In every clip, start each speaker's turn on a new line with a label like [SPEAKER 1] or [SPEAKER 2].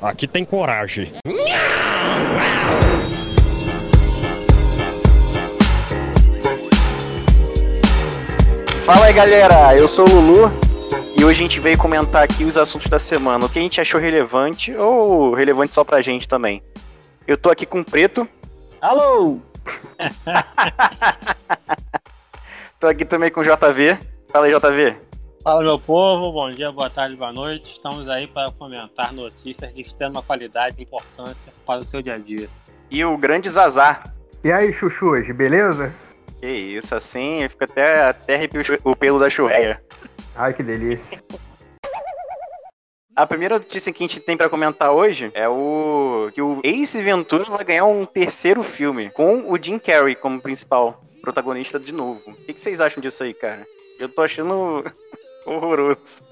[SPEAKER 1] aqui tem coragem.
[SPEAKER 2] Fala aí galera, eu sou o Lulu e hoje a gente veio comentar aqui os assuntos da semana, o que a gente achou relevante ou relevante só pra gente também. Eu tô aqui com o Preto.
[SPEAKER 3] Alô!
[SPEAKER 2] tô aqui também com o JV. Fala aí, JV.
[SPEAKER 3] Fala meu povo, bom dia, boa tarde, boa noite. Estamos aí para comentar notícias de extrema qualidade e importância para o seu dia a dia.
[SPEAKER 2] E o grande Zazar.
[SPEAKER 4] E aí, chuchus, beleza?
[SPEAKER 2] Que isso, assim, fica até, até arrepio o pelo da churreia.
[SPEAKER 4] Ai, que delícia.
[SPEAKER 2] A primeira notícia que a gente tem para comentar hoje é o que o Ace Ventura vai ganhar um terceiro filme com o Jim Carrey como principal protagonista de novo. O que, que vocês acham disso aí, cara? Eu tô achando horroroso.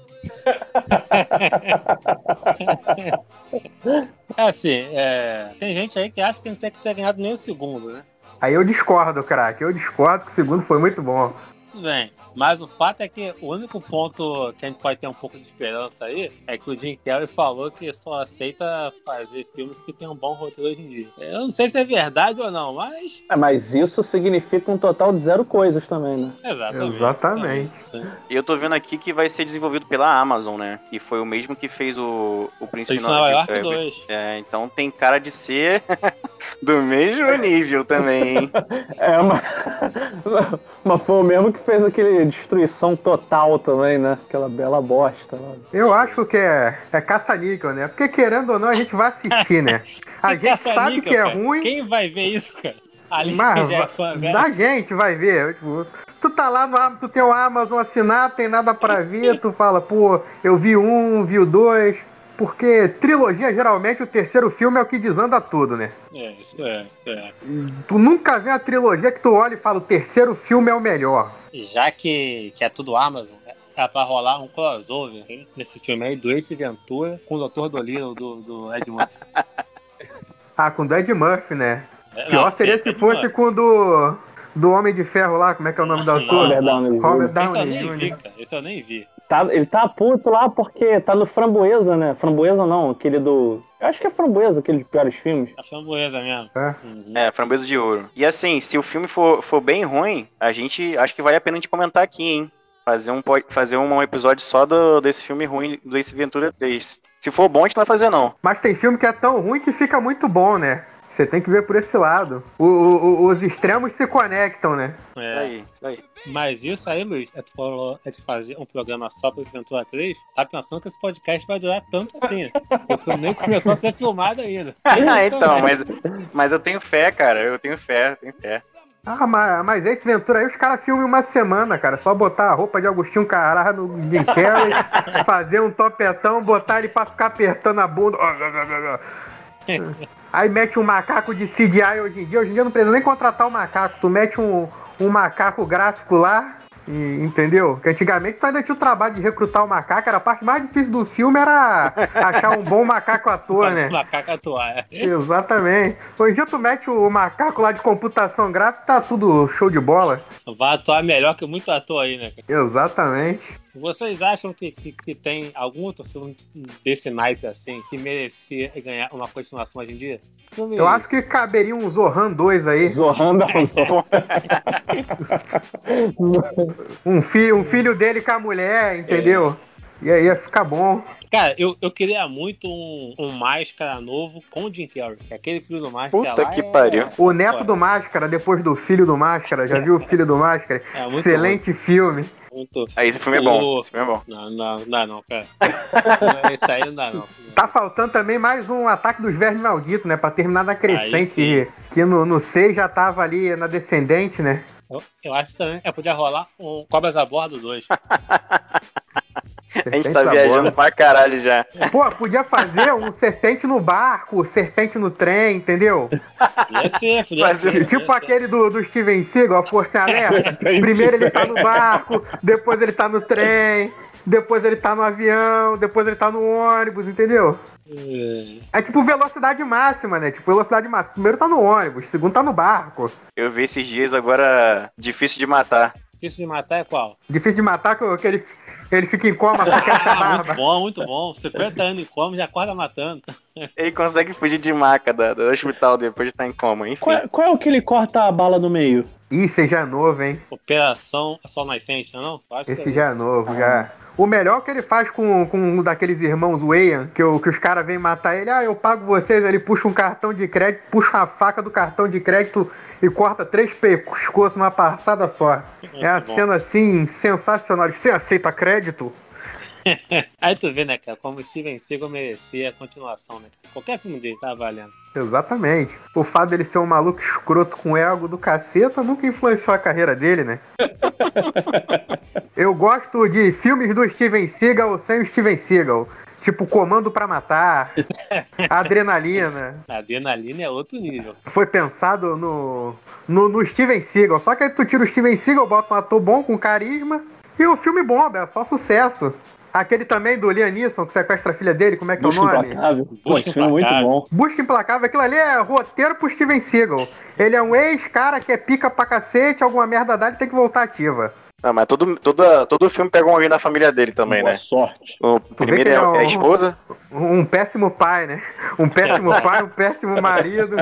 [SPEAKER 3] é assim, é... tem gente aí que acha que não tem que ter ganhado nem o segundo, né?
[SPEAKER 4] Aí eu discordo, craque. Eu discordo que o segundo foi muito bom.
[SPEAKER 3] Tudo bem. Mas o fato é que o único ponto que a gente pode ter um pouco de esperança aí é que o Jim Carrey falou que só aceita fazer filmes que tem um bom roteiro hoje em dia. Eu não sei se é verdade ou não, mas.
[SPEAKER 5] É, mas isso significa um total de zero coisas também, né?
[SPEAKER 3] Exatamente.
[SPEAKER 4] Exatamente.
[SPEAKER 2] E eu tô vendo aqui que vai ser desenvolvido pela Amazon, né? Que foi o mesmo que fez o, o Príncipe
[SPEAKER 3] Príncipe Nova York 2.
[SPEAKER 2] É, então tem cara de ser do mesmo nível também, hein?
[SPEAKER 5] É, mas, mas foi o mesmo que fez aquele destruição total também, né? Aquela bela bosta lá.
[SPEAKER 4] Eu acho que é, é caça-níquel, né? Porque querendo ou não, a gente vai assistir, né? A gente sabe que é
[SPEAKER 3] cara.
[SPEAKER 4] ruim,
[SPEAKER 3] Quem vai ver isso, cara? Ali
[SPEAKER 4] mas
[SPEAKER 3] que já é fã, velho.
[SPEAKER 4] a gente vai ver. Tipo, tu tá lá no tu tem o Amazon assinado, tem nada pra ver, tu fala, pô, eu vi um, vi o dois. Porque trilogia, geralmente, o terceiro filme é o que desanda tudo, né?
[SPEAKER 3] É, isso é, isso é.
[SPEAKER 4] Tu nunca vê uma trilogia que tu olha e fala, o terceiro filme é o melhor.
[SPEAKER 3] Já que, que é tudo Amazon, é pra rolar um crossover hein, nesse filme aí do Ace Ventura com o Dr. Dolittle do, do Ed Murphy.
[SPEAKER 4] Ah, com o Ed Murphy, né?
[SPEAKER 3] É,
[SPEAKER 4] Pior
[SPEAKER 3] não,
[SPEAKER 4] seria se fosse
[SPEAKER 3] Murphy.
[SPEAKER 4] com o do, do Homem de Ferro lá, como é que é o nome do
[SPEAKER 3] Não,
[SPEAKER 4] ator?
[SPEAKER 5] Robert Downey
[SPEAKER 4] Robert
[SPEAKER 5] Jr.
[SPEAKER 3] Esse eu nem vi, cara. Esse eu nem vi.
[SPEAKER 5] Tá, ele tá puto lá porque tá no Framboesa, né? Framboesa não, aquele do. Eu acho que é Framboesa, aquele de piores filmes.
[SPEAKER 3] A framboesa mesmo.
[SPEAKER 4] É.
[SPEAKER 3] Uhum.
[SPEAKER 2] É, framboesa de ouro. E assim, se o filme for, for bem ruim, a gente acho que vale a pena a gente comentar aqui, hein? Fazer um, fazer um episódio só do, desse filme ruim do Ace Ventura 3. Se for bom, a gente não vai fazer, não.
[SPEAKER 4] Mas tem filme que é tão ruim que fica muito bom, né? Você tem que ver por esse lado. O- o- o- os extremos se conectam, né?
[SPEAKER 3] É.
[SPEAKER 2] aí, isso aí.
[SPEAKER 3] Mas isso aí, Luiz, é tu falou é de fazer um programa só pra esse Ventura 3, tá pensando que esse podcast vai durar tanto assim. O filme nem começou a ser filmado ainda.
[SPEAKER 2] Ah, então, mas, mas eu tenho fé, cara. Eu tenho fé, eu tenho fé.
[SPEAKER 4] Ah, mas, mas esse Ventura aí, os caras filmam uma semana, cara. Só botar a roupa de Agostinho Carrara no Jim Carrey, fazer um topetão, botar ele pra ficar apertando a bunda. Aí mete um macaco de CGI hoje em dia. Hoje em dia não precisa nem contratar o macaco. Tu mete um, um macaco gráfico lá, e- entendeu? Que antigamente tu ainda tinha o trabalho de recrutar o macaco. Era a parte mais difícil do filme era achar um bom macaco ator, né?
[SPEAKER 3] Macaco atuar. é.
[SPEAKER 4] Exatamente. Hoje em dia tu mete o macaco lá de computação gráfica, tá tudo show de bola.
[SPEAKER 3] Vai atuar melhor que muito ator aí, né?
[SPEAKER 4] Exatamente.
[SPEAKER 3] Vocês acham que, que, que tem algum outro filme desse naipe assim que merecia ganhar uma continuação hoje em dia? Filme-
[SPEAKER 4] Eu acho que caberia um Zohan 2 aí.
[SPEAKER 5] Zohan da.
[SPEAKER 4] Um, fi um filho dele com a mulher, entendeu? E aí ia ficar bom.
[SPEAKER 3] Cara, eu, eu queria muito um, um Máscara novo com o Jim Carrey. que Aquele filho do Máscara
[SPEAKER 2] Puta
[SPEAKER 3] lá
[SPEAKER 2] que
[SPEAKER 3] é-
[SPEAKER 2] pariu.
[SPEAKER 4] O neto do Máscara, depois do filho do Máscara. Já viu o filho do Máscara?
[SPEAKER 3] É muito
[SPEAKER 4] Excelente filme.
[SPEAKER 3] Muito...
[SPEAKER 2] Aí esse filme é bom.
[SPEAKER 3] O-
[SPEAKER 2] Esse filme é bom.
[SPEAKER 3] Não, não, não dá não, cara. Esse aí não dá não.
[SPEAKER 4] Tá faltando também mais um ataque dos vermes malditos, né? Pra terminar na crescente. Que, que no, no 6 já tava ali na descendente, né?
[SPEAKER 3] Eu, eu acho também que podia rolar um Cobras a Bordo 2.
[SPEAKER 2] A gente tá
[SPEAKER 4] da
[SPEAKER 2] viajando
[SPEAKER 4] bola.
[SPEAKER 2] pra caralho já.
[SPEAKER 4] Pô, podia fazer um serpente no barco, serpente no trem, entendeu?
[SPEAKER 3] Podia ser, podia ser.
[SPEAKER 4] Tipo
[SPEAKER 3] podia ser.
[SPEAKER 4] aquele do, do Steven Seagal, a Força Alerta. Primeiro ele tá no barco, depois ele tá no trem, depois ele tá no avião, depois ele tá no ônibus, entendeu?
[SPEAKER 3] É.
[SPEAKER 4] É tipo velocidade máxima, né? Tipo velocidade máxima. Primeiro tá no ônibus, segundo tá no barco.
[SPEAKER 2] Eu vi esses dias agora difícil de matar.
[SPEAKER 3] Difícil de matar é qual?
[SPEAKER 4] Difícil de matar com aquele Ele fica em coma, só quer essa
[SPEAKER 3] Ah, muito
[SPEAKER 4] barba.
[SPEAKER 3] bom, muito bom. 50 anos em coma, já acorda matando.
[SPEAKER 2] Ele consegue fugir de maca da, do hospital depois de estar em coma, enfim.
[SPEAKER 5] Qual, qual é o que ele corta a bala no meio?
[SPEAKER 4] Ih, esse já é novo, hein?
[SPEAKER 3] Operação Sol Nascente, não é não? Acho que
[SPEAKER 4] Esse
[SPEAKER 3] é
[SPEAKER 4] já é novo, já. O melhor que ele faz com, com um daqueles irmãos Wayne, que, o- que os caras vêm matar ele, ah, eu pago vocês, ele puxa um cartão de crédito, puxa a faca do cartão de crédito e corta três pescoços numa passada só. É a
[SPEAKER 3] bom.
[SPEAKER 4] cena assim, sensacional. Você aceita crédito?
[SPEAKER 3] Aí tu vê, né, cara, como o Steven Seagal merecia a continuação, né? Qualquer filme dele tá valendo.
[SPEAKER 4] Exatamente. O fato dele ser um maluco escroto com ego do caceta nunca influenciou a carreira dele, né? Eu gosto de filmes do Steven Seagal sem o Steven Seagal. Tipo Comando pra Matar, Adrenalina.
[SPEAKER 3] Adrenalina é outro nível.
[SPEAKER 4] Foi pensado no, no, no Steven Seagal. Só que aí tu tira o Steven Seagal, bota um ator bom com carisma e o filme bomba, é só sucesso. Aquele também do Liam Neeson, que sequestra a filha dele, como é que é o
[SPEAKER 5] Busca
[SPEAKER 4] nome?
[SPEAKER 5] Implacável. Pô,
[SPEAKER 3] Busca
[SPEAKER 5] é muito
[SPEAKER 3] Implacável.
[SPEAKER 5] bom.
[SPEAKER 4] Busca Implacável, aquilo ali é roteiro pro Steven Seagal. Ele é um ex-cara que é pica pra cacete, alguma merda dá, ele tem que voltar ativa.
[SPEAKER 2] Não, mas todo, todo, todo filme pega alguém da família dele também,
[SPEAKER 5] Boa
[SPEAKER 2] né?
[SPEAKER 5] sorte.
[SPEAKER 2] O primeiro é,
[SPEAKER 4] é um-
[SPEAKER 2] é a esposa.
[SPEAKER 4] Um péssimo pai, né? Um péssimo pai, um péssimo marido.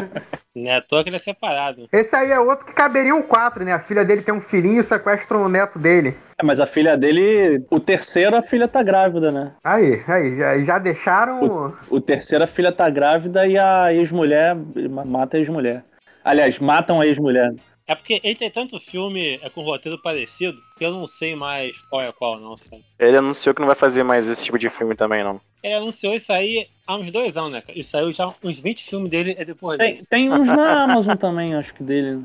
[SPEAKER 3] Não é à toa que ele é separado.
[SPEAKER 4] Esse aí é outro que caberia um quatro, né? A filha dele tem um filhinho e sequestra o neto dele.
[SPEAKER 5] É, mas a filha dele. O terceiro, a filha tá grávida, né?
[SPEAKER 4] Aí, aí, já, já deixaram.
[SPEAKER 5] O terceiro, a filha tá grávida e a ex-mulher ma- mata a ex-mulher. Aliás, matam a ex-mulher.
[SPEAKER 3] É porque ele tem tanto filme é, com roteiro parecido que eu não sei mais qual é qual, não, sabe?
[SPEAKER 2] Ele anunciou que não vai fazer mais esse tipo de filme também, não.
[SPEAKER 3] Ele anunciou isso aí há uns dois anos, né, cara? E saiu já uns 20 filmes dele é depois
[SPEAKER 5] Tem,
[SPEAKER 3] dele.
[SPEAKER 5] tem uns na Amazon também, acho que dele.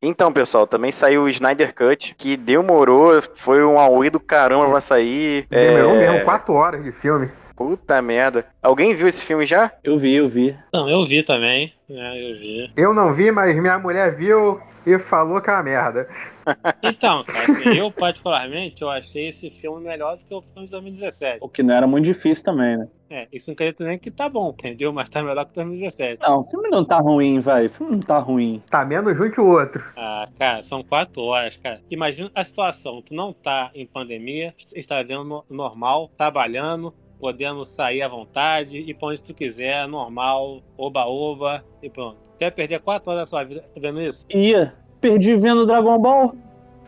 [SPEAKER 2] Então, pessoal, também saiu o Snyder Cut, que demorou, foi um auê do caramba pra sair.
[SPEAKER 4] Demorou
[SPEAKER 2] É,
[SPEAKER 4] mesmo quatro horas de filme.
[SPEAKER 2] Puta merda. Alguém viu esse filme já?
[SPEAKER 5] Eu vi, eu vi.
[SPEAKER 3] Não, eu vi também. É, eu vi.
[SPEAKER 4] Eu não vi, mas minha mulher viu e falou que é uma merda.
[SPEAKER 3] Então, cara, assim, eu particularmente eu achei esse filme melhor do que o filme de 2017.
[SPEAKER 5] O que não era muito difícil também, né?
[SPEAKER 3] É, isso não quer dizer nem que tá bom, entendeu? Mas tá melhor que 2017.
[SPEAKER 5] Não, o filme não tá ruim, vai. O filme não tá ruim.
[SPEAKER 4] Tá menos ruim que o outro.
[SPEAKER 3] Ah, cara, são quatro horas, cara. Imagina a situação, tu não tá em pandemia, está vendo no- normal, trabalhando, podendo sair à vontade, ir pra onde tu quiser, normal, oba-oba, e pronto. Quer perder quatro horas da sua vida vendo isso?
[SPEAKER 5] Ia. Perdi vendo Dragon Ball.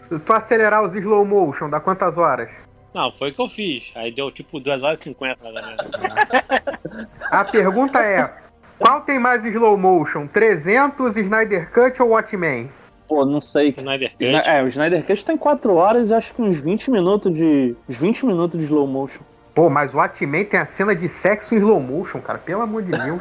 [SPEAKER 4] Se tu acelerar os slow motion, dá quantas horas?
[SPEAKER 3] Não, foi o que eu fiz. Aí deu tipo 2 horas e 50, galera.
[SPEAKER 4] A pergunta é: qual tem mais slow motion? 300, Snyder Cut ou Watchmen?
[SPEAKER 5] Pô, não sei.
[SPEAKER 3] Snyder Cut.
[SPEAKER 5] É, o Snyder Cut tem 4 horas e acho que uns 20 minutos de. Uns 20 minutos de slow motion.
[SPEAKER 4] Pô, mas o Watchmen tem a cena de sexo em slow motion, cara. Pelo amor de Deus.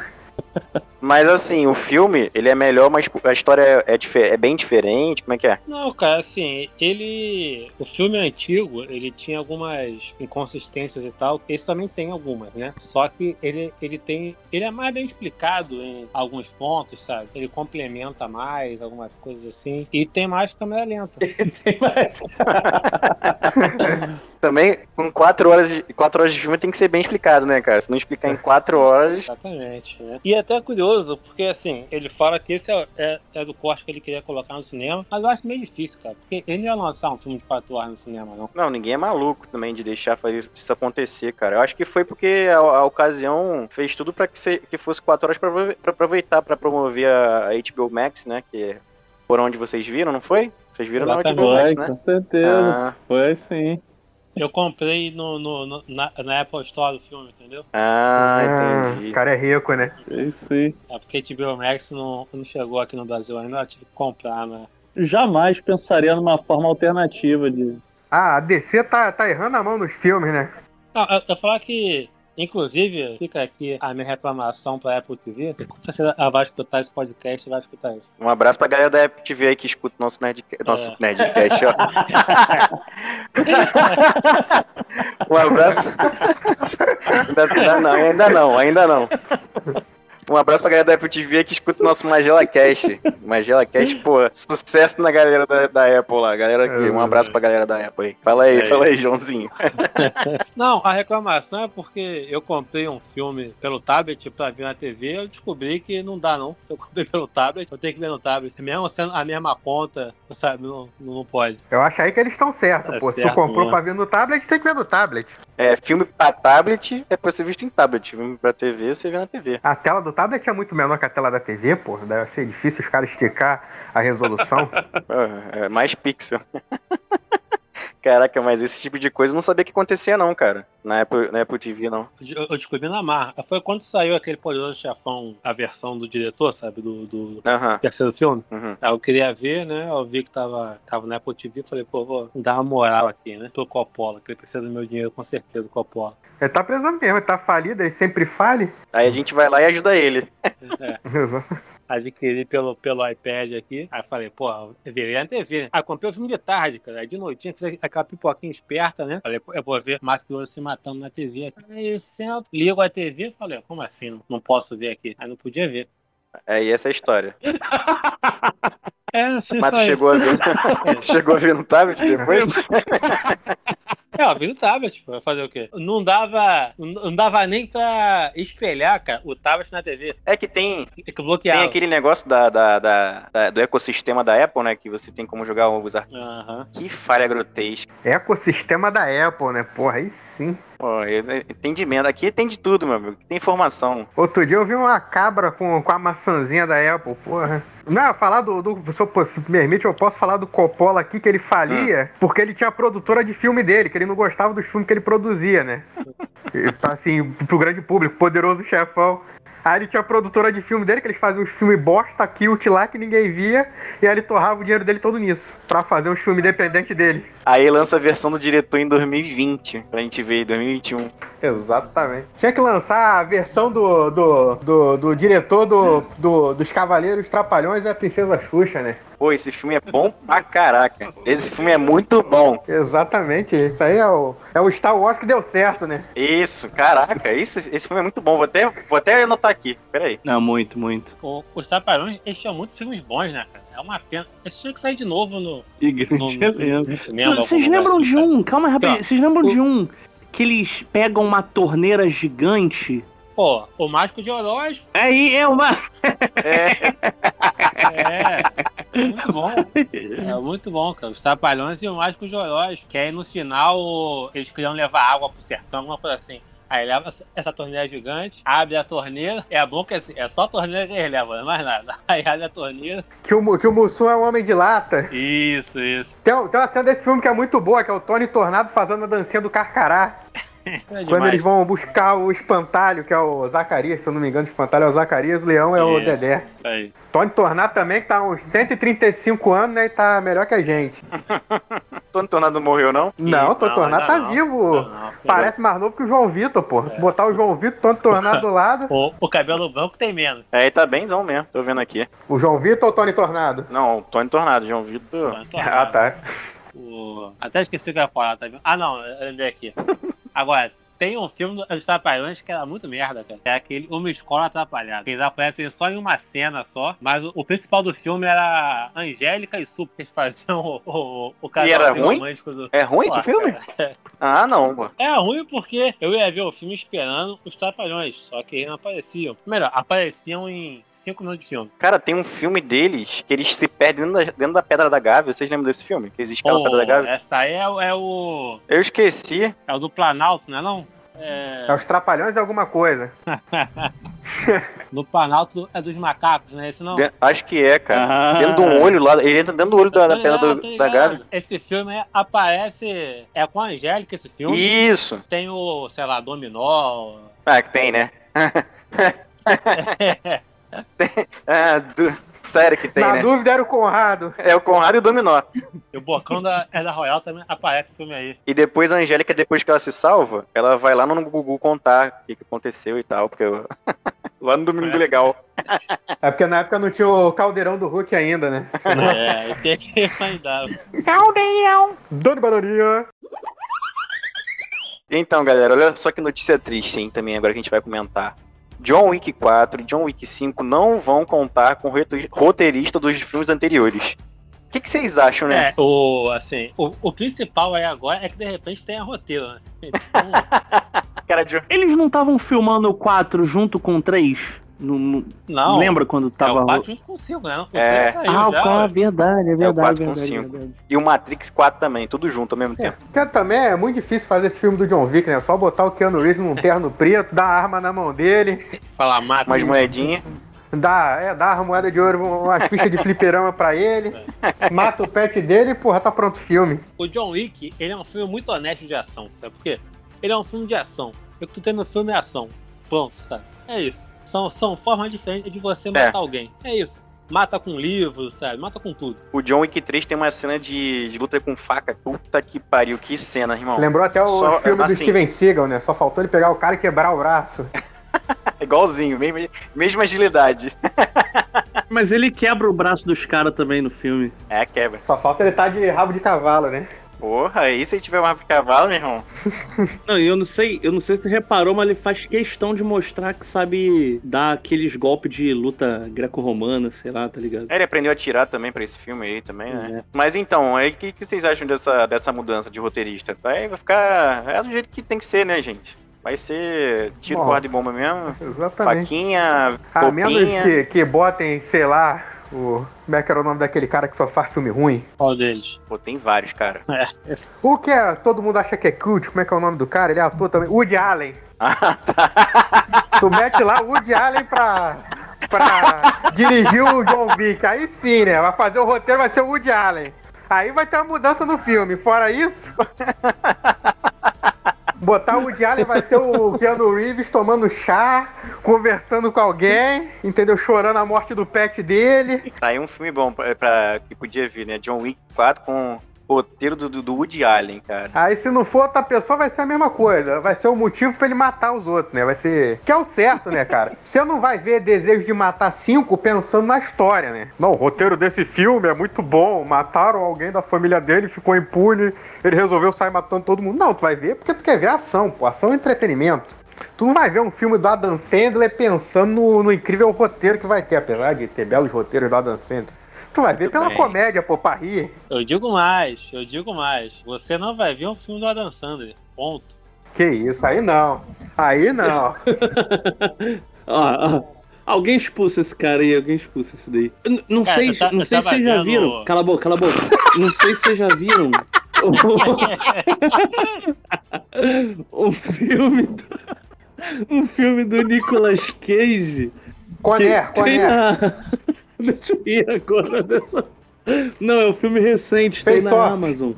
[SPEAKER 2] Mas assim, o filme, ele é melhor, mas a história é, dife- é bem diferente. Como é que é?
[SPEAKER 3] Não, cara, assim, ele. O filme antigo, ele tinha algumas inconsistências e tal. Esse também tem algumas, né? Só que ele, ele tem. Ele é mais bem explicado em alguns pontos, sabe? Ele complementa mais, algumas coisas assim. E tem mais câmera lenta.
[SPEAKER 5] Tem mais.
[SPEAKER 2] Também, com quatro horas, de, quatro horas de filme tem que ser bem explicado, né, cara? Se não explicar em quatro horas.
[SPEAKER 3] Exatamente. Né? E é até curioso, porque assim, ele fala que esse é, é, é do corte que ele queria colocar no cinema, mas eu acho meio difícil, cara. Porque ele não ia lançar um filme de 4 horas no cinema, não.
[SPEAKER 2] Não, ninguém é maluco também de deixar fazer isso acontecer, cara. Eu acho que foi porque a, a ocasião fez tudo pra que, se- que fosse quatro horas pra aproveitar pra promover a, a HBO Max, né? Que por onde vocês viram, não foi? Vocês viram na HBO
[SPEAKER 3] Exatamente.
[SPEAKER 2] Max,
[SPEAKER 5] Foi,
[SPEAKER 2] né?
[SPEAKER 5] com certeza.
[SPEAKER 2] Ah,
[SPEAKER 5] Foi sim.
[SPEAKER 3] Eu comprei no, no- no- na, na Apple Store do filme, entendeu?
[SPEAKER 2] ah,
[SPEAKER 4] Ah,
[SPEAKER 2] entendi.
[SPEAKER 4] O cara é rico, né?
[SPEAKER 5] Foi sim.
[SPEAKER 3] É porque HBO Max não, não chegou aqui no Brasil ainda, eu tive que comprar, né?
[SPEAKER 5] Jamais pensaria numa forma alternativa de.
[SPEAKER 4] Ah, a DC tá, tá errando a mão nos filmes, né?
[SPEAKER 3] Não, eu, eu falar que, inclusive, fica aqui a minha reclamação pra Apple TV. Com certeza ela vai escutar esse podcast e vai escutar isso.
[SPEAKER 2] Um abraço pra galera da Apple TV aí que escuta o nosso, nerd, nosso
[SPEAKER 3] É.
[SPEAKER 2] Nerdcast, ó. um abraço. ainda não, ainda não, ainda não. Um abraço pra galera da Apple TV que escuta o nosso Magela Cast. Magela Cast, pô, sucesso na galera da, da Apple lá. Galera aqui, um abraço pra galera da Apple aí. Fala aí,
[SPEAKER 3] É.
[SPEAKER 2] fala aí, Joãozinho.
[SPEAKER 3] Não, a reclamação é porque eu comprei um filme pelo tablet pra ver na TV, eu descobri que não dá não. Se eu comprei pelo tablet, eu tenho que ver no tablet. Mesmo sendo a mesma conta, sabe, não, não pode.
[SPEAKER 4] Eu acho aí que eles estão certos,
[SPEAKER 3] Tá
[SPEAKER 4] pô. Se tu
[SPEAKER 3] certo,
[SPEAKER 4] comprou
[SPEAKER 3] né?
[SPEAKER 4] pra ver no tablet, tem que ver no tablet.
[SPEAKER 2] É, filme pra tablet é pra ser visto em tablet. Filme pra TV, você vê na TV.
[SPEAKER 4] A tela do tablet é muito menor que a tela da TV, pô. Deve ser difícil os caras esticar a resolução.
[SPEAKER 2] É, é mais pixel. Caraca, mas esse tipo de coisa eu não sabia que acontecia não, cara. Na Apple, na Apple TV, não.
[SPEAKER 3] Eu, eu descobri na marra. Foi quando saiu aquele Poderoso Chefão, a versão do diretor, sabe, do, do terceiro filme.
[SPEAKER 2] uhum.
[SPEAKER 3] Aí eu queria ver, né? Eu vi que tava, tava na Apple TV, falei, pô, vou dar uma moral aqui, né? Pro Coppola, que ele precisa do meu dinheiro, com certeza, o Coppola.
[SPEAKER 4] Ele tá precisando mesmo, ele tá falido, ele sempre fale.
[SPEAKER 2] Aí a gente vai lá e ajuda ele.
[SPEAKER 3] É. adquiri pelo, pelo iPad aqui. Aí falei, pô, virei na TV, né? Aí comprei o filme de tarde, cara. Aí de noitinha fiz aquela pipoquinha esperta, né? Falei, pô, eu vou ver Mato Grosso se matando na TV. Aí eu sento, ligo a TV falei, como assim? Não, não posso ver aqui. Aí não podia ver.
[SPEAKER 2] Aí essa é a história.
[SPEAKER 3] É,
[SPEAKER 2] Mas tu chegou a ver. Tu chegou a ver no tablet depois?
[SPEAKER 3] É, ó, vi no tablet, vai fazer o quê? Não dava, não dava nem pra espelhar, cara, o tablet na TV.
[SPEAKER 2] É que tem,
[SPEAKER 3] É que bloqueava.
[SPEAKER 2] tem aquele negócio da, da- da- da- do ecossistema da Apple, né? Que você tem como jogar os arquivos.
[SPEAKER 3] Aham.
[SPEAKER 2] Que falha grotesca.
[SPEAKER 4] Ecossistema da Apple, né? Porra, aí sim.
[SPEAKER 2] Pô, eu- entendimento. Aqui tem de tudo, meu amigo. Tem informação.
[SPEAKER 4] Outro dia eu vi uma cabra com, com a maçãzinha da Apple, porra. Não, falar do, do se, eu, se me permite, eu posso falar do Coppola aqui, que ele falia porque ele tinha a produtora de filme dele, que ele não gostava dos filmes que ele produzia, né? E, assim, pro grande público, poderoso chefão. Aí ele tinha a produtora de filme dele, que eles faziam os filmes bosta, cult lá, que ninguém via, e aí ele torrava o dinheiro dele todo nisso, pra fazer uns filmes independentes dele.
[SPEAKER 2] Aí lança a versão do diretor em 2020, pra gente ver em 2021.
[SPEAKER 4] Exatamente. Tinha que lançar a versão do, do, do, do diretor do, do- dos Cavaleiros Trapalhões e a Princesa Xuxa, né?
[SPEAKER 2] Pô, esse filme é bom pra caraca. Esse filme é muito bom.
[SPEAKER 4] Exatamente. Isso aí é o, é o Star Wars que deu certo, né?
[SPEAKER 2] Isso, caraca. Isso, esse filme é muito bom. Vou até, vou até anotar aqui. Pera aí.
[SPEAKER 5] Não, muito, muito.
[SPEAKER 3] O- Os Trapalhões, eles tinham muitos filmes bons, né, cara? É uma pena. Eles tinham que sair de novo no,
[SPEAKER 5] E
[SPEAKER 3] no,
[SPEAKER 5] grande
[SPEAKER 3] no,
[SPEAKER 5] evento.
[SPEAKER 3] no cinema.
[SPEAKER 5] Vocês lembram de um? Calma rapidinho.
[SPEAKER 3] Tá.
[SPEAKER 5] Vocês lembram de um que eles pegam uma torneira gigante?
[SPEAKER 3] Pô, o Mágico de Oroz,
[SPEAKER 5] Aí é uma.
[SPEAKER 2] É,
[SPEAKER 3] é. Muito bom. É muito bom, cara. Os Trapalhões e o Mágico de Oroz. Que aí no final eles queriam levar água pro sertão, alguma coisa assim. Aí leva essa- torneira gigante, abre a torneira. É bom que assim, é só a torneira que eles levam, não é mais nada. Aí abre a torneira.
[SPEAKER 4] Que o, que o Mussum é um homem de lata.
[SPEAKER 3] Isso, isso.
[SPEAKER 4] Tem, tem uma cena desse filme que é muito boa, que é o Tony Tornado fazendo a dancinha do Carcará.
[SPEAKER 3] É
[SPEAKER 4] Quando
[SPEAKER 3] demais.
[SPEAKER 4] eles vão buscar o espantalho, que é o Zacarias, se eu não me engano, o espantalho é o Zacarias, o leão é o
[SPEAKER 3] Isso.
[SPEAKER 4] Dedé.
[SPEAKER 3] Isso aí.
[SPEAKER 4] Tony Tornado também, que tá uns 135 anos, né? E tá melhor que a gente.
[SPEAKER 2] Tony Tornado morreu, não?
[SPEAKER 4] Não, o Tony
[SPEAKER 3] não,
[SPEAKER 4] Tornado tá
[SPEAKER 3] não.
[SPEAKER 4] vivo.
[SPEAKER 3] Não, não.
[SPEAKER 4] Parece mais novo que o João Vitor, pô. Botar o João Vitor, Tony Tornado do lado.
[SPEAKER 3] O, o cabelo branco tem menos.
[SPEAKER 2] É, tá benzão mesmo. Tô vendo aqui.
[SPEAKER 4] O João Vitor ou o Tony Tornado?
[SPEAKER 2] Não, Tony Tornado, João Vitor.
[SPEAKER 4] Ah, tá.
[SPEAKER 3] O- Até esqueci o que eu ia falar, tá vendo? Ah, não, eu lembrei aqui. Agora, tem um filme dos Trapalhões que era muito merda, cara. É aquele Uma Escola Atrapalhada. Eles aparecem só em uma cena só, mas o, o principal do filme era Angélica e Sup, que eles faziam o, o, o
[SPEAKER 2] E era
[SPEAKER 3] casalzinho
[SPEAKER 2] ruim?
[SPEAKER 3] romântico do...
[SPEAKER 2] É ruim
[SPEAKER 3] Pô,
[SPEAKER 2] esse filme?
[SPEAKER 3] cara,
[SPEAKER 2] Ah, não, pô.
[SPEAKER 3] É ruim porque eu ia ver o filme esperando os Trapalhões, só que eles não apareciam. Melhor, apareciam em 5 minutos de filme.
[SPEAKER 2] Cara, tem um filme deles que eles se perdem dentro da, dentro da Pedra da Gávea. Vocês lembram desse filme? Que existe aquela
[SPEAKER 3] Pô,
[SPEAKER 2] Pedra da Gávea?
[SPEAKER 3] essa aí é, o- é o.
[SPEAKER 2] Eu esqueci.
[SPEAKER 3] É o do Planalto, não é não? É,
[SPEAKER 4] É os Trapalhões é alguma coisa.
[SPEAKER 3] no Planalto é dos macacos, né? Esse não.
[SPEAKER 2] De- acho que é, cara.
[SPEAKER 5] Ah.
[SPEAKER 2] Dentro de um olho lá. Ele entra dentro do olho da, da Pedra
[SPEAKER 3] ligado,
[SPEAKER 2] do- da. Gávea.
[SPEAKER 3] Esse filme é- aparece. É com a Angélica esse filme.
[SPEAKER 2] Isso.
[SPEAKER 3] Tem o, sei lá, Dominó.
[SPEAKER 2] Ah, que tem, né? Ah, du- Sério que tem,
[SPEAKER 4] Na
[SPEAKER 2] né?
[SPEAKER 4] dúvida era o Conrado.
[SPEAKER 2] É o Conrado e o Dominó.
[SPEAKER 3] e o Bocão da, é da Royal também aparece filme aí.
[SPEAKER 2] E depois a Angélica, depois que ela se salva, ela vai lá no Google contar o que, que aconteceu e tal, porque eu... lá no Domingo
[SPEAKER 3] É.
[SPEAKER 2] Legal.
[SPEAKER 4] É porque na época não tinha o caldeirão do Hulk ainda, né?
[SPEAKER 3] É, tem que mandar.
[SPEAKER 4] Dona Bananinha.
[SPEAKER 2] Então, galera, olha só que notícia triste, hein, também agora que a gente vai comentar. John Wick 4 e John Wick 5 não vão contar com o roteirista dos filmes anteriores. O que, que vocês acham, né?
[SPEAKER 3] É, o, assim, o, o principal aí agora é que de repente tem a roteiro, né? Então,
[SPEAKER 2] Cara de
[SPEAKER 5] Eles não estavam filmando o 4 junto com o 3? Não, não-
[SPEAKER 3] não.
[SPEAKER 5] lembra quando
[SPEAKER 3] É
[SPEAKER 5] tava.
[SPEAKER 3] o 4 junto com o 5, né? Não, o
[SPEAKER 2] É.
[SPEAKER 3] três saiu
[SPEAKER 5] ah, o
[SPEAKER 3] já,
[SPEAKER 5] 4,
[SPEAKER 3] ué.
[SPEAKER 5] verdade, é verdade. verdade,
[SPEAKER 2] cinco.
[SPEAKER 5] verdade.
[SPEAKER 2] E o Matrix 4 também, tudo junto ao mesmo
[SPEAKER 4] É,
[SPEAKER 2] tempo.
[SPEAKER 4] porque também é muito difícil fazer esse filme do John Wick, né? Só botar o Keanu Reeves num terno preto, dar a arma na mão dele,
[SPEAKER 3] Falar mata.
[SPEAKER 2] Umas moedinhas.
[SPEAKER 4] dar, é, dar a moeda de ouro, uma ficha de fliperama pra ele, mata o pet dele e, porra, tá pronto o filme.
[SPEAKER 3] O John Wick, ele é um filme muito honesto de ação, sabe por quê? Ele é um filme de ação. O que tu tem no filme é ação. Pronto, sabe? É isso. São, são formas diferentes de você matar alguém. É isso. Mata com livro, sabe? Mata com tudo.
[SPEAKER 2] O John Wick 3 tem uma cena de, de luta com faca. Puta que pariu, que cena, irmão.
[SPEAKER 4] Lembrou até o
[SPEAKER 2] Só-
[SPEAKER 4] filme do
[SPEAKER 2] assim.
[SPEAKER 4] Steven Seagal, né? Só faltou ele pegar o cara e quebrar o braço.
[SPEAKER 2] Igualzinho, mesma, mesma agilidade.
[SPEAKER 5] Mas ele quebra o braço dos caras também no filme.
[SPEAKER 2] É, quebra.
[SPEAKER 4] Só falta ele estar de rabo de cavalo, né?
[SPEAKER 2] Porra, aí se tiver uma de cavalo, meu irmão.
[SPEAKER 5] Não, e eu não sei, eu não sei se você reparou, mas ele faz questão de mostrar que sabe dar aqueles golpes de luta greco-romana, sei lá, tá ligado?
[SPEAKER 2] É, Ele aprendeu a atirar também pra esse filme aí também, né?
[SPEAKER 5] É.
[SPEAKER 2] Mas então, aí o que, que vocês acham dessa, dessa mudança de roteirista? Vai, vai ficar. É do jeito que tem que ser, né, gente? Vai ser tiro,
[SPEAKER 4] Bom.
[SPEAKER 2] porra de bomba mesmo.
[SPEAKER 4] Exatamente.
[SPEAKER 2] Faquinha,
[SPEAKER 4] A menos que, que botem, sei lá, o. Como é que era o nome daquele cara que só faz filme ruim?
[SPEAKER 3] Qual deles?
[SPEAKER 2] Pô, tem vários, cara.
[SPEAKER 3] É,
[SPEAKER 4] O que é, todo mundo acha que é cult, como é que é o nome do cara? Ele é ator também. Woody Allen.
[SPEAKER 2] Ah, tá.
[SPEAKER 4] Tu mete lá o Woody Allen pra, pra dirigir o John Wick. Aí sim, né? Vai fazer o roteiro, vai ser o Woody Allen. Aí vai ter uma mudança no filme. Fora isso. Botar o Woody vai ser o Keanu Reeves tomando chá, conversando com alguém, entendeu? Chorando a morte do pet dele.
[SPEAKER 2] Tá aí um filme bom pra, pra- que podia vir, né? John Wick 4 com roteiro do, do Woody Allen, cara.
[SPEAKER 4] Aí se não for outra pessoa, vai ser a mesma coisa. Vai ser o motivo pra ele matar os outros, né? Vai ser. Que é o certo, né, cara? Você não vai ver desejo de matar cinco pensando na história, né? Não, o roteiro desse filme é muito bom. Mataram alguém da família dele, ficou impune. Ele resolveu sair matando todo mundo. Não, tu vai ver porque tu quer ver ação, pô. Ação é entretenimento. Tu não vai ver um filme do Adam Sandler pensando no, no incrível roteiro que vai ter, apesar de ter belos roteiros do Adam Sandler. Tu vai ver pela
[SPEAKER 2] bem.
[SPEAKER 4] comédia, pô, pra rir.
[SPEAKER 3] Eu digo mais, eu digo mais. Você não vai ver um filme do Adam Sandler. Ponto.
[SPEAKER 4] Que isso, aí não. Aí não.
[SPEAKER 5] Ó, ó, alguém expulsa esse cara aí, alguém expulsa esse daí. N- não
[SPEAKER 3] Cara,
[SPEAKER 5] sei,
[SPEAKER 3] ta-
[SPEAKER 5] não sei se vocês já viram. Cala a boca, cala a boca. não sei se vocês já viram. o, filme do, um filme do Nicolas Cage.
[SPEAKER 4] Conner.
[SPEAKER 5] na- Deixa eu ir agora dessa. Não, é um filme recente, tem na. Amazon.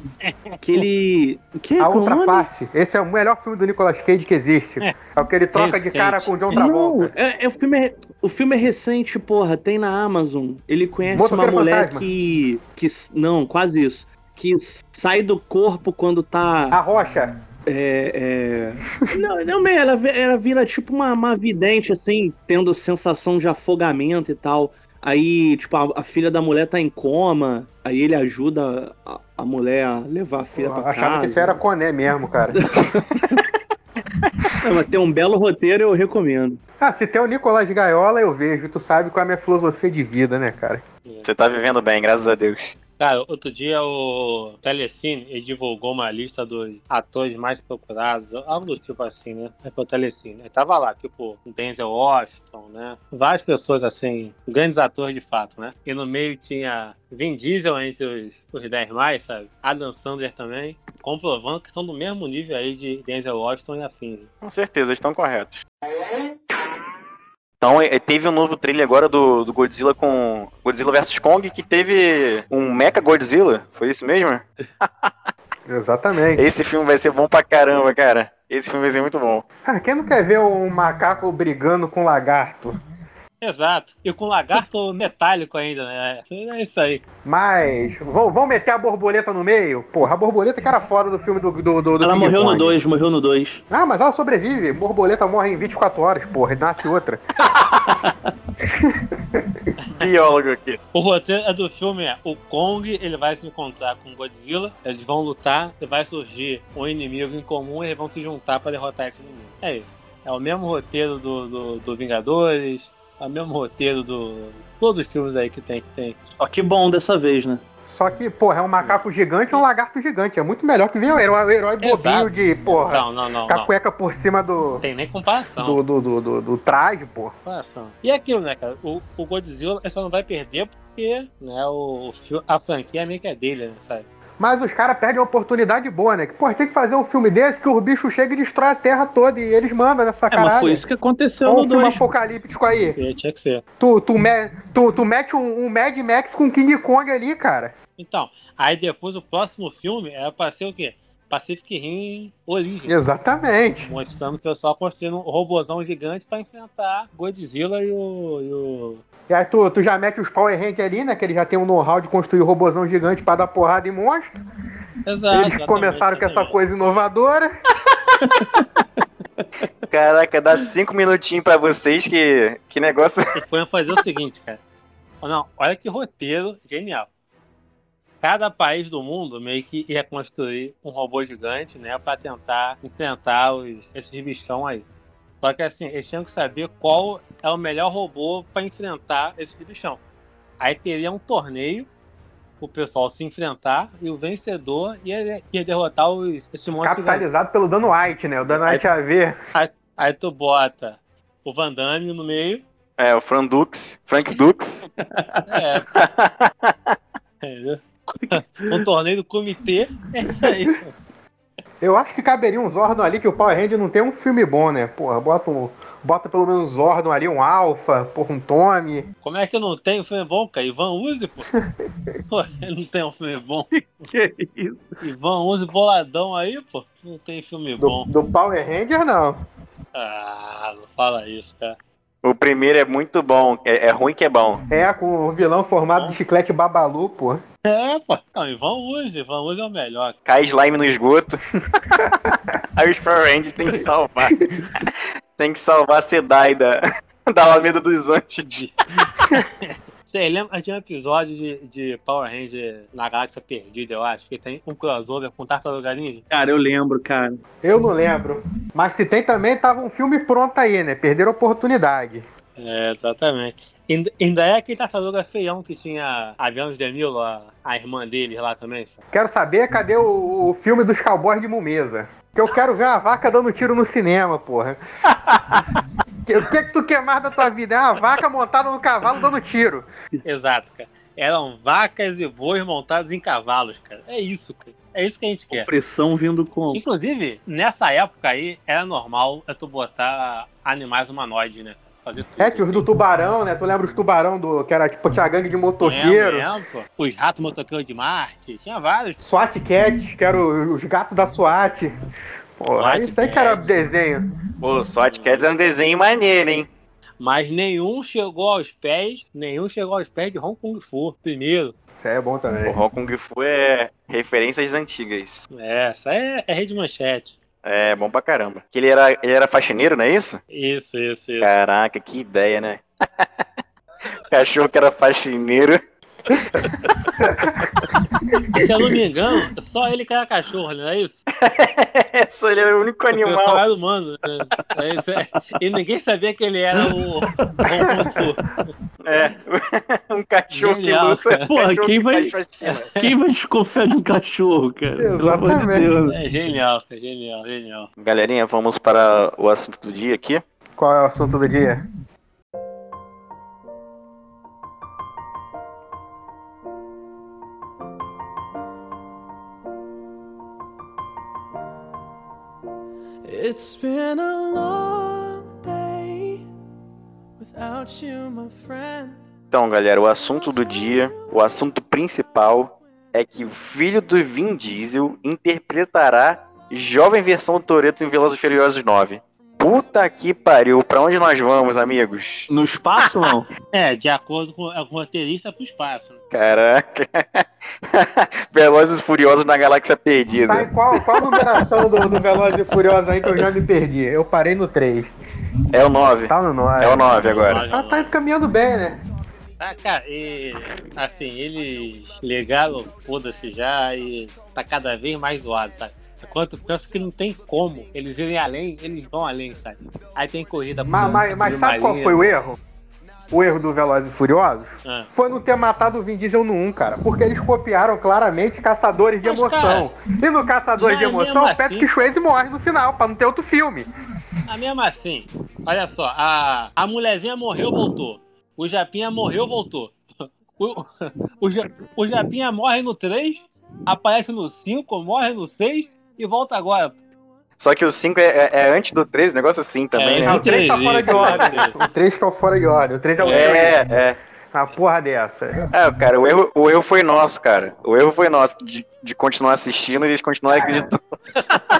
[SPEAKER 5] Que ele. Que,
[SPEAKER 4] A
[SPEAKER 5] qual o
[SPEAKER 4] Outra
[SPEAKER 5] nome?
[SPEAKER 4] Face. Esse é o melhor filme do Nicolas Cage que existe. É, o que ele troca de
[SPEAKER 3] Recente.
[SPEAKER 4] cara com o John
[SPEAKER 5] Não,
[SPEAKER 4] Travolta.
[SPEAKER 5] é, é o, filme é, o filme é recente, porra, tem na Amazon. Ele conhece
[SPEAKER 4] Motoqueiro
[SPEAKER 5] uma mulher
[SPEAKER 4] Fantasma.
[SPEAKER 5] que, que. Não, quase isso. Que sai do corpo quando tá.
[SPEAKER 4] A Rocha.
[SPEAKER 5] É, é... Não, não, ela, ela vira tipo uma, uma vidente, assim, tendo sensação de afogamento e tal. Aí, tipo, a, a filha da mulher tá em coma. Aí ele ajuda a, a mulher a levar a filha
[SPEAKER 4] Eu
[SPEAKER 5] pra
[SPEAKER 4] achava
[SPEAKER 5] casa.
[SPEAKER 4] que isso era Coné mesmo, cara.
[SPEAKER 5] Não, mas tem um belo roteiro, eu recomendo.
[SPEAKER 4] ah, se tem o Nicolas Gaiola, eu vejo. Tu sabe qual é a minha filosofia de vida, né, cara?
[SPEAKER 2] Você tá vivendo bem, graças a Deus.
[SPEAKER 3] Cara, outro dia o Telecine ele divulgou uma lista dos atores mais procurados, algo do tipo assim, né? É pro Telecine. Tava lá, tipo, Denzel Washington, né? Várias pessoas, assim, grandes atores de fato, né? E no meio tinha Vin Diesel entre os, os 10 mais, sabe? Adam Sandler também, comprovando que são do mesmo nível aí de Denzel Washington e afins.
[SPEAKER 2] Com certeza, estão corretos. Então, é, teve um novo trailer agora do, do Godzilla com Godzilla vs Kong, que teve um Mecha Godzilla. Foi isso mesmo?
[SPEAKER 4] Exatamente.
[SPEAKER 2] Esse filme vai ser bom pra caramba, cara. Esse filme vai ser muito bom.
[SPEAKER 4] Ah, quem não quer ver um macaco brigando com um lagarto?
[SPEAKER 3] Exato. E com lagarto metálico ainda, né? É isso aí.
[SPEAKER 4] Mas, vão, vão meter a borboleta no meio? Porra, a borboleta que era fora do filme do, do, do, do
[SPEAKER 5] Ela
[SPEAKER 4] King
[SPEAKER 5] morreu no
[SPEAKER 4] Kong.
[SPEAKER 5] 2, morreu no 2.
[SPEAKER 4] Ah, mas ela sobrevive. Borboleta morre em 24 horas, porra, e nasce outra.
[SPEAKER 2] Biólogo aqui.
[SPEAKER 3] O roteiro do filme é o Kong, ele vai se encontrar com o Godzilla, eles vão lutar, e vai surgir um inimigo em comum e eles vão se juntar pra derrotar esse inimigo. É isso. É o mesmo roteiro do, do, do Vingadores, é o mesmo roteiro do. Todos os filmes aí que tem. Que tem.
[SPEAKER 5] Ó, que bom dessa vez, né?
[SPEAKER 4] Só que, porra, é um macaco gigante e um lagarto gigante. É muito melhor que ver o herói, o herói bobinho de, porra,
[SPEAKER 3] Não, não, não.
[SPEAKER 4] com a
[SPEAKER 3] não.
[SPEAKER 4] cueca por cima do,
[SPEAKER 3] Não tem nem comparação.
[SPEAKER 4] do, do, do, do- do traje, porra.
[SPEAKER 3] comparação. E é aquilo, né, cara? O, o Godzilla só não vai perder porque né, o, a franquia meio que é dele, né, sabe?
[SPEAKER 4] Mas os caras perdem uma oportunidade boa, né? Que, porra, tem que fazer um filme desse que o bicho chega e destrói a terra toda e eles mandam nessa
[SPEAKER 5] É, mas
[SPEAKER 4] caralho.
[SPEAKER 5] foi isso que aconteceu
[SPEAKER 4] um
[SPEAKER 5] no
[SPEAKER 4] filme
[SPEAKER 5] 2.
[SPEAKER 4] apocalíptico aí.
[SPEAKER 3] Sim, tinha que ser.
[SPEAKER 4] Tu, tu, me, tu, tu mete um, um Mad Max com King Kong ali, cara.
[SPEAKER 3] Então, aí depois o próximo filme era pra ser o quê? Pacific Rim Origem.
[SPEAKER 4] Exatamente.
[SPEAKER 3] Mostrando o pessoal construindo um robozão gigante pra enfrentar Godzilla e o. E o...
[SPEAKER 4] E aí tu, tu já mete os Power Rangers ali, né? Que eles já tem um know-how de construir robôzão gigante pra dar porrada em monstro.
[SPEAKER 3] Exato.
[SPEAKER 4] eles
[SPEAKER 3] exatamente,
[SPEAKER 4] começaram com essa coisa inovadora.
[SPEAKER 2] Caraca, dá cinco minutinhos pra vocês que, que negócio.
[SPEAKER 3] Foi fazer o seguinte, cara. Não, olha que roteiro genial. Cada país do mundo meio que ia construir um robô gigante, né, Pra tentar enfrentar os, esses bichão aí. Só que assim, eles tinham que saber qual é o melhor robô pra enfrentar esses bichão. Aí teria um torneio o pessoal se enfrentar e o vencedor ia, ia derrotar os, esse monte de
[SPEAKER 4] Capitalizado pelo Dano White, né? O Dano White AV.
[SPEAKER 3] Aí tu bota o Van Damme no meio.
[SPEAKER 2] É, o Frank Dux, Frank Dux.
[SPEAKER 3] É. Entendeu? Um torneio do comitê. É isso aí.
[SPEAKER 4] Eu acho que caberia um Zordon ali, que o Power Ranger não tem um filme bom, né? Porra, bota, um, bota pelo menos um Zordon ali, um Alpha, porra, um Tommy.
[SPEAKER 3] Como é que não tenho um filme bom, cara? Ivan Uzi, pô. Pô, ele não tem um filme bom.
[SPEAKER 5] Que isso?
[SPEAKER 3] Ivan Uzi boladão aí, pô. Não tem filme
[SPEAKER 4] Do,
[SPEAKER 3] bom.
[SPEAKER 4] do Power Ranger, não.
[SPEAKER 3] Ah, não fala isso, cara.
[SPEAKER 2] O primeiro é muito bom, é, é ruim que é bom.
[SPEAKER 4] É, com o vilão formado de chiclete babalu, pô.
[SPEAKER 3] É, pô. Não, Ivan Uzi. Ivan Uzi é o melhor.
[SPEAKER 2] Cai slime no esgoto. Aí os Power Rangers tem que salvar. tem que salvar a Sedai da, da Alameda dos Anjos.
[SPEAKER 3] De... Você lembra de um episódio de, de Power Ranger na Galáxia Perdida, eu acho, que tem um crossover com Tartaruga Ninja?
[SPEAKER 5] Cara, eu lembro, cara.
[SPEAKER 4] Eu não lembro. Mas se tem também, tava um filme pronto aí, né? Perderam a oportunidade.
[SPEAKER 3] É, exatamente. Ainda- é aquele tartaruga feião que tinha avião de Demilo, a, a irmã deles lá também, sabe?
[SPEAKER 4] Quero saber cadê o, o filme dos cowboys de Mumesa. Que eu quero ver uma vaca dando tiro no cinema, porra. O que, que tu quer mais da tua vida? É uma vaca montada no cavalo dando tiro.
[SPEAKER 3] Exato, cara. Eram vacas e bois montados em cavalos, cara. É isso, cara. É isso que a gente quer.
[SPEAKER 5] Pressão vindo com.
[SPEAKER 3] Inclusive, nessa época aí, era normal tu botar animais humanoides, né? Fazer tudo.
[SPEAKER 4] É, os do tubarão, né? Tu lembra os tubarão do. Que era tipo, tinha gangue de motoqueiro.
[SPEAKER 3] Lembro, lembro. Os ratos motoqueiros de Marte. Tinha vários.
[SPEAKER 4] SWAT Cats, que eram os gatos da SWAT. Pô,
[SPEAKER 3] SWAT
[SPEAKER 4] isso aí que era desenho.
[SPEAKER 2] Pô, SWAT Cats é um desenho maneiro, hein?
[SPEAKER 3] Mas nenhum chegou aos pés, nenhum chegou aos pés de Hong Kong Fu, primeiro.
[SPEAKER 4] Isso aí é bom
[SPEAKER 2] O
[SPEAKER 4] também.
[SPEAKER 2] Hong Kong Fu é referências antigas.
[SPEAKER 3] É, essa é, é rede manchete.
[SPEAKER 2] É bom pra caramba. Que ele era, ele era faxineiro, não é isso?
[SPEAKER 3] Isso, isso, isso.
[SPEAKER 2] Caraca, que ideia, né? Cachorro que era faxineiro.
[SPEAKER 3] E se eu não me engano, só ele que era cachorro, não é isso?
[SPEAKER 2] Só ele era o único
[SPEAKER 3] O
[SPEAKER 2] animal.
[SPEAKER 3] era humano. Né? É isso, é. E ninguém sabia que ele era o Fu.
[SPEAKER 2] É. um cachorro
[SPEAKER 3] Genial,
[SPEAKER 2] que luta. cachorro
[SPEAKER 5] quem
[SPEAKER 2] que
[SPEAKER 5] vai-. Quem vai desconfiar de um cachorro, cara? Pelo amor de
[SPEAKER 4] Exatamente.
[SPEAKER 5] Deus.
[SPEAKER 3] É genial, cara, genial, genial.
[SPEAKER 2] Galerinha, vamos para o assunto do dia aqui.
[SPEAKER 4] Qual é o assunto do dia?
[SPEAKER 1] It's been a long day without you, my friend.
[SPEAKER 2] Então, galera, o assunto do dia, o assunto principal é que o filho do Vin Diesel interpretará jovem versão Toreto em Velozes e Furiosos 9. Puta que pariu, pra onde nós vamos, amigos?
[SPEAKER 5] No espaço, não?
[SPEAKER 3] É, de acordo com, com o roteirista pro espaço. né?
[SPEAKER 2] Caraca. Velozes e Furiosos na Galáxia
[SPEAKER 4] Tá
[SPEAKER 2] Perdida.
[SPEAKER 4] em qual, qual numeração do, do Velozes e Furiosos aí que eu já me perdi? Eu parei no 3.
[SPEAKER 2] É o 9.
[SPEAKER 4] Tá no 9.
[SPEAKER 2] É o 9 agora.
[SPEAKER 4] Ah, tá caminhando bem, né?
[SPEAKER 3] Ah, cara, e assim, eles ligaram, foda-se já, e tá cada vez mais zoado, sabe? Quando tu pensa que não tem como eles irem além, eles vão além, sabe? Aí tem corrida
[SPEAKER 4] Mas, mas, mas sabe qual foi o erro? O erro do Velozes e Furiosos?
[SPEAKER 3] Ah.
[SPEAKER 4] Foi não ter matado o Vin Diesel no 1, cara. Porque eles copiaram claramente Caçadores de
[SPEAKER 3] Mas,
[SPEAKER 4] Emoção. e no Caçadores de
[SPEAKER 3] mas
[SPEAKER 4] Emoção, o Patrick
[SPEAKER 3] assim-
[SPEAKER 4] Swayze morre no final, pra não ter outro filme.
[SPEAKER 3] Ah, mesmo assim, olha só, a, a mulherzinha morreu, voltou. O Japinha morreu, voltou. O, o, o Japinha morre no 3, aparece no 5, morre no 6 e volta agora.
[SPEAKER 2] Só que o 5 é, é- é antes do 3, negócio assim também,
[SPEAKER 3] É,
[SPEAKER 2] né?
[SPEAKER 4] O 3 tá
[SPEAKER 3] Isso,
[SPEAKER 4] fora de ordem. O 3 tá fora de ordem. O 3 é o 3.
[SPEAKER 2] É, é.
[SPEAKER 4] Uma porra dessa.
[SPEAKER 2] É, cara, o erro, o erro foi nosso, cara. O erro foi nosso de, de continuar assistindo e eles continuarem acreditando.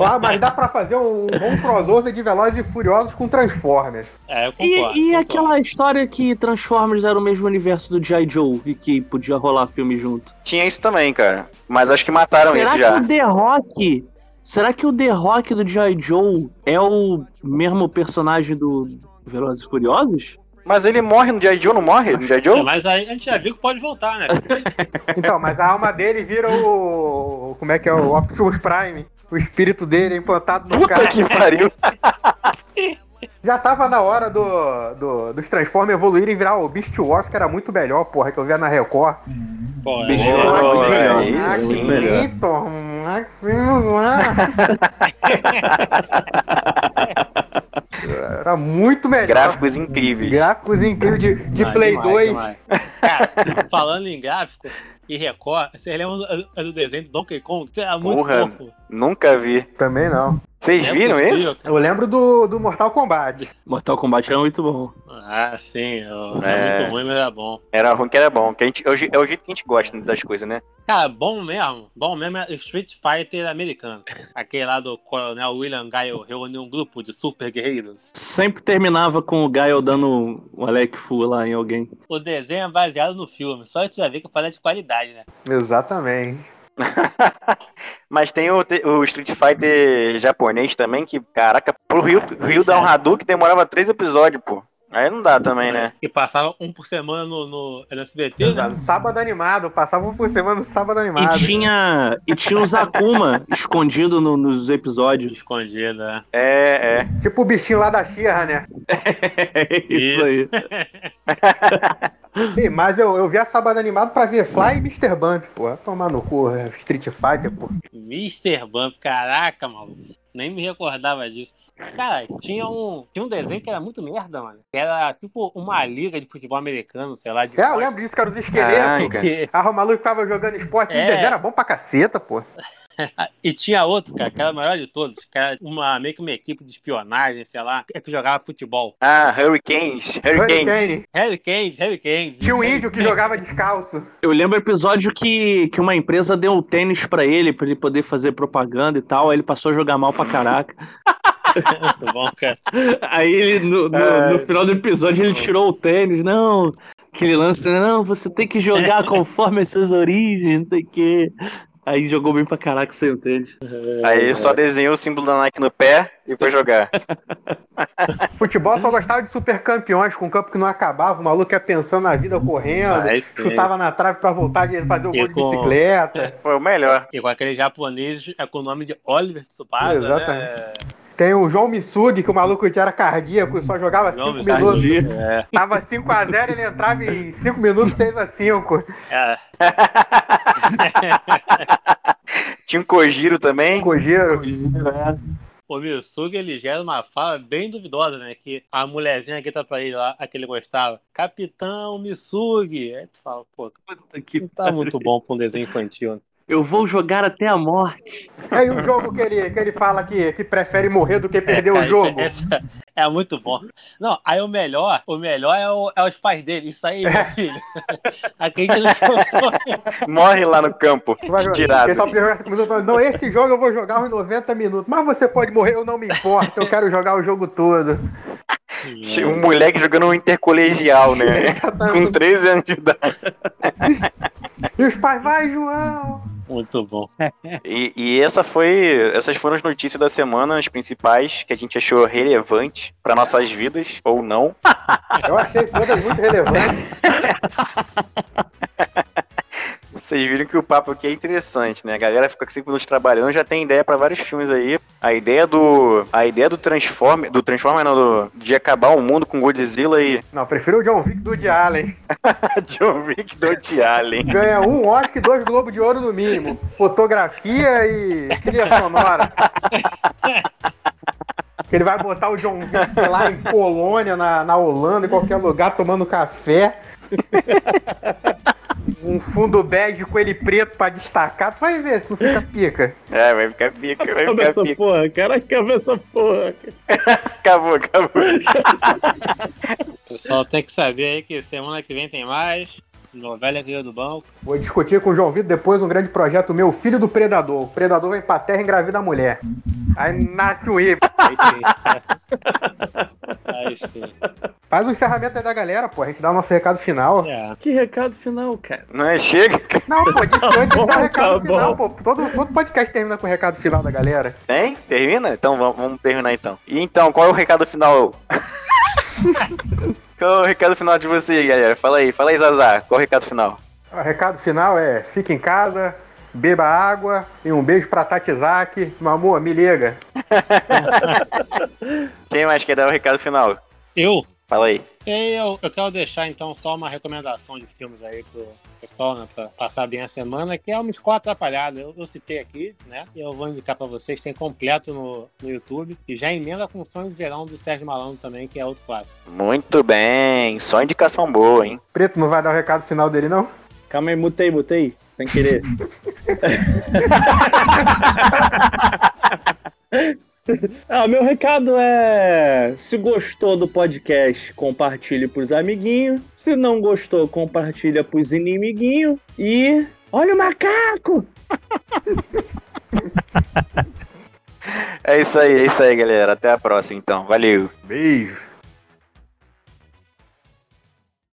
[SPEAKER 4] Ah, mas dá pra fazer um bom crossover de Velozes e Furiosos com Transformers.
[SPEAKER 3] É, eu concordo.
[SPEAKER 5] E, e
[SPEAKER 3] concordo.
[SPEAKER 5] aquela história que Transformers era o mesmo universo do G.I. Joe e que podia rolar filme junto?
[SPEAKER 2] Tinha isso também, cara. Mas acho que mataram
[SPEAKER 5] será
[SPEAKER 2] isso
[SPEAKER 5] que
[SPEAKER 2] já.
[SPEAKER 5] o The Rock. Será que o The Rock do G.I. Joe é o mesmo personagem do Velozes e Furiosos?
[SPEAKER 2] Mas ele morre no G.I. Joe, não morre no G.I.
[SPEAKER 3] É,
[SPEAKER 2] Joe?
[SPEAKER 3] mas aí a gente já viu que pode voltar, né?
[SPEAKER 4] Então, mas a alma dele vira o. Como é que é? O Optimus Prime. O espírito dele é implantado no
[SPEAKER 2] Puta
[SPEAKER 4] cara.
[SPEAKER 2] que pariu.
[SPEAKER 4] Já tava na hora do, do- dos Transformers evoluírem e virar o Beast Wars, que era muito melhor, porra, que eu via na Record.
[SPEAKER 3] Pô, é,
[SPEAKER 2] Pô,
[SPEAKER 5] muito melhor.
[SPEAKER 2] aí
[SPEAKER 4] Max
[SPEAKER 2] sim.
[SPEAKER 4] Victor, Maximus lá. Era muito melhor.
[SPEAKER 2] Gráficos incríveis.
[SPEAKER 4] Gráficos incríveis de, de
[SPEAKER 3] Ah,
[SPEAKER 4] Play
[SPEAKER 3] demais,
[SPEAKER 4] 2.
[SPEAKER 3] demais. Cara, falando em gráfico e Record, vocês lembram do, do desenho do Donkey Kong? Isso era muito
[SPEAKER 2] Porra. Nunca vi.
[SPEAKER 4] Também não.
[SPEAKER 2] Vocês
[SPEAKER 3] é
[SPEAKER 2] viram
[SPEAKER 3] possível,
[SPEAKER 2] isso?
[SPEAKER 3] cara.
[SPEAKER 4] Eu lembro do, do Mortal Kombat.
[SPEAKER 5] Mortal Kombat era muito bom.
[SPEAKER 3] Ah, sim. ó,
[SPEAKER 2] É.
[SPEAKER 3] É muito ruim, mas é bom.
[SPEAKER 2] Era ruim que era bom. Que a gente, é, o, é o jeito que a gente gosta das coisas, né?
[SPEAKER 3] Cara, bom mesmo. Bom mesmo é Street Fighter americano. Aquele lá do Coronel William Guile reuniu um grupo de super guerreiros.
[SPEAKER 5] Sempre terminava com o Gaio dando um Alec Fu lá em alguém.
[SPEAKER 3] O desenho é baseado no filme. Só você já vê que parece de qualidade, né?
[SPEAKER 4] Exatamente.
[SPEAKER 2] Mas tem o, o Street Fighter japonês também, que, caraca, pro Rio, Rio dar um Hadouken demorava três episódios, pô. Aí não dá também, né?
[SPEAKER 3] E passava um por semana no, no, no SBT, né?
[SPEAKER 4] Sábado animado, passava um por semana no sábado animado.
[SPEAKER 5] E tinha, e tinha os Akuma escondido no- nos episódios.
[SPEAKER 3] Escondido, né?
[SPEAKER 2] É, é.
[SPEAKER 4] Tipo o bichinho lá da Xirra, né?
[SPEAKER 5] Isso aí.
[SPEAKER 4] Ih, Mas eu, eu vi a sábado animado pra ver Fly e Mr. Bump, pô. Tomar no cu, é Street Fighter, pô.
[SPEAKER 3] Mr. Bump, caraca, maluco. Nem me recordava disso. Cara, tinha um, tinha um desenho que era muito merda, mano. Que Era tipo uma liga de futebol americano, sei lá. De
[SPEAKER 4] É, eu lembro disso, cara, os esqueletos. Ah, o maluco tava jogando esporte,
[SPEAKER 3] É.
[SPEAKER 4] e desenho era bom pra caceta, pô.
[SPEAKER 3] E tinha outro, cara, que era o maior de todos, que era uma, meio que uma equipe de espionagem, sei lá, que jogava futebol.
[SPEAKER 2] Ah, Hurricanes. Hurricanes.
[SPEAKER 4] Hurricane.
[SPEAKER 3] Harry Kane, Harry Kane.
[SPEAKER 4] Tinha um índio que jogava descalço.
[SPEAKER 5] Eu lembro o episódio que, que uma empresa deu um tênis pra ele, pra ele poder fazer propaganda e tal. Aí ele passou a jogar mal pra caraca.
[SPEAKER 3] Muito bom, cara.
[SPEAKER 5] Aí ele, no, no-
[SPEAKER 2] É.
[SPEAKER 5] no final do episódio, ele tirou o tênis. Não, aquele lance, não, você tem que jogar conforme as suas origens, não sei o quê. Aí jogou bem pra caraca sem o tênis.
[SPEAKER 2] Aí só desenhou o símbolo da Nike no pé e foi jogar.
[SPEAKER 4] Futebol só gostava de super campeões, com um campo que não acabava, o maluco ia pensando na vida correndo,
[SPEAKER 3] Ah,
[SPEAKER 4] chutava na trave pra voltar de fazer o
[SPEAKER 3] E
[SPEAKER 4] gol de
[SPEAKER 3] com-
[SPEAKER 4] bicicleta.
[SPEAKER 2] Foi o melhor.
[SPEAKER 3] E com aquele japonês é com o nome de Oliver Tsubasa,
[SPEAKER 4] Exatamente.
[SPEAKER 3] né?
[SPEAKER 4] Tem o João Missugi, que o maluco já era cardíaco, só jogava 5
[SPEAKER 3] Nome
[SPEAKER 4] minutos.
[SPEAKER 3] É,
[SPEAKER 4] Tava 5x0, ele entrava em 5 minutos, 6x5.
[SPEAKER 3] é.
[SPEAKER 2] Tinha um Kojiro também.
[SPEAKER 4] Kojiro.
[SPEAKER 3] O Miyusugi, ele gera uma fala bem duvidosa, né? Que a mulherzinha grita pra ele lá, a que ele gostava, Capitão Misugi. Aí tu fala, pô,
[SPEAKER 5] Puta que
[SPEAKER 3] não tá muito bom pra um desenho infantil. né?
[SPEAKER 5] Eu vou jogar até a morte.
[SPEAKER 4] Aí o jogo que ele, que ele fala que, que prefere morrer do que perder o
[SPEAKER 3] cara,
[SPEAKER 4] jogo.
[SPEAKER 3] isso é- é muito bom. Não, aí o melhor, o melhor é, o- é os pais dele. Isso aí, meu filho. Acredita no seu sonho.
[SPEAKER 2] Morre lá no campo. Tirado.
[SPEAKER 4] 5 minutos. Não, esse jogo eu vou jogar uns 90 minutos. Mas você pode morrer, eu não me importo. Eu quero jogar o jogo todo.
[SPEAKER 2] Um moleque jogando um intercolegial, né? Com
[SPEAKER 4] Exatamente.
[SPEAKER 2] 13 anos de idade.
[SPEAKER 4] E os pais, vai, João!
[SPEAKER 3] Muito bom.
[SPEAKER 2] E, e essa foi, essas foram as notícias da semana, as principais que a gente achou relevantes para nossas vidas ou não.
[SPEAKER 4] Eu achei todas muito relevantes.
[SPEAKER 2] Vocês viram que o papo aqui é interessante, né? A galera fica 5 minutos trabalhando, já tem ideia pra vários filmes aí. A ideia do. A ideia do Transformer. Do Transformer não, do, de acabar o mundo com Godzilla e.
[SPEAKER 4] Não, prefiro o John Wick do Woody Allen.
[SPEAKER 2] John Wick do Woody Allen.
[SPEAKER 4] Ganha um Oscar e dois Globos de Ouro no mínimo. Fotografia e trilha sonora. Que ele vai botar o John Wick sei lá em Polônia, na, na Holanda, em qualquer lugar, tomando café. Um fundo bege com ele preto pra destacar. Tu vai ver se não fica pica.
[SPEAKER 2] É, vai ficar pica, vai ficar
[SPEAKER 5] essa
[SPEAKER 2] pica.
[SPEAKER 5] porra, cara, acaba essa porra.
[SPEAKER 2] Acabou, acabou.
[SPEAKER 3] O pessoal tem que saber aí que semana que vem tem mais. Novela Cria do Banco.
[SPEAKER 4] Vou discutir com o João Vitor depois um grande projeto meu, Filho do Predador. O Predador vem pra terra e engravida a mulher. Aí nasce o E. Faz o encerramento aí da galera, pô. A gente dá o nosso recado final.
[SPEAKER 3] É.
[SPEAKER 5] Que recado final, cara.
[SPEAKER 2] Não é? Chega.
[SPEAKER 4] Não, pô, disse antes
[SPEAKER 5] bom,
[SPEAKER 4] dá o recado
[SPEAKER 5] tá
[SPEAKER 4] final,
[SPEAKER 5] bom.
[SPEAKER 4] pô. Todo, todo podcast termina com o recado final da galera.
[SPEAKER 2] Tem? Termina? Então vamos, vamos terminar então. E então, qual é o recado final? qual é o recado final de você, galera? Fala aí, fala aí, Zazar. Qual é o recado final?
[SPEAKER 4] O recado final é: fique em casa, beba água e um beijo pra Tati Zaki. Meu amor, me liga.
[SPEAKER 2] Quem mais quer dar o recado final?
[SPEAKER 3] Eu?
[SPEAKER 2] Fala aí.
[SPEAKER 3] Eu, eu quero deixar então só uma recomendação de filmes aí pro pessoal, né, pra passar bem a semana, que é o Escola Atrapalhada. Eu, eu citei aqui, né? E eu vou indicar pra vocês, tem completo no, no YouTube. E já emenda com o Sonho de Verão do Sérgio Malandro também, que é outro clássico.
[SPEAKER 2] Muito bem. Só indicação boa, hein?
[SPEAKER 4] Preto não vai dar o recado final dele, não?
[SPEAKER 5] Calma aí, mutei, mutei. Sem querer. Ah, meu recado é: se gostou do podcast, compartilhe pros amiguinhos. Se não gostou, compartilha pros inimiguinhos. E olha o macaco!
[SPEAKER 2] É isso aí, é isso aí, galera. Até a próxima, então. Valeu.
[SPEAKER 4] Beijo.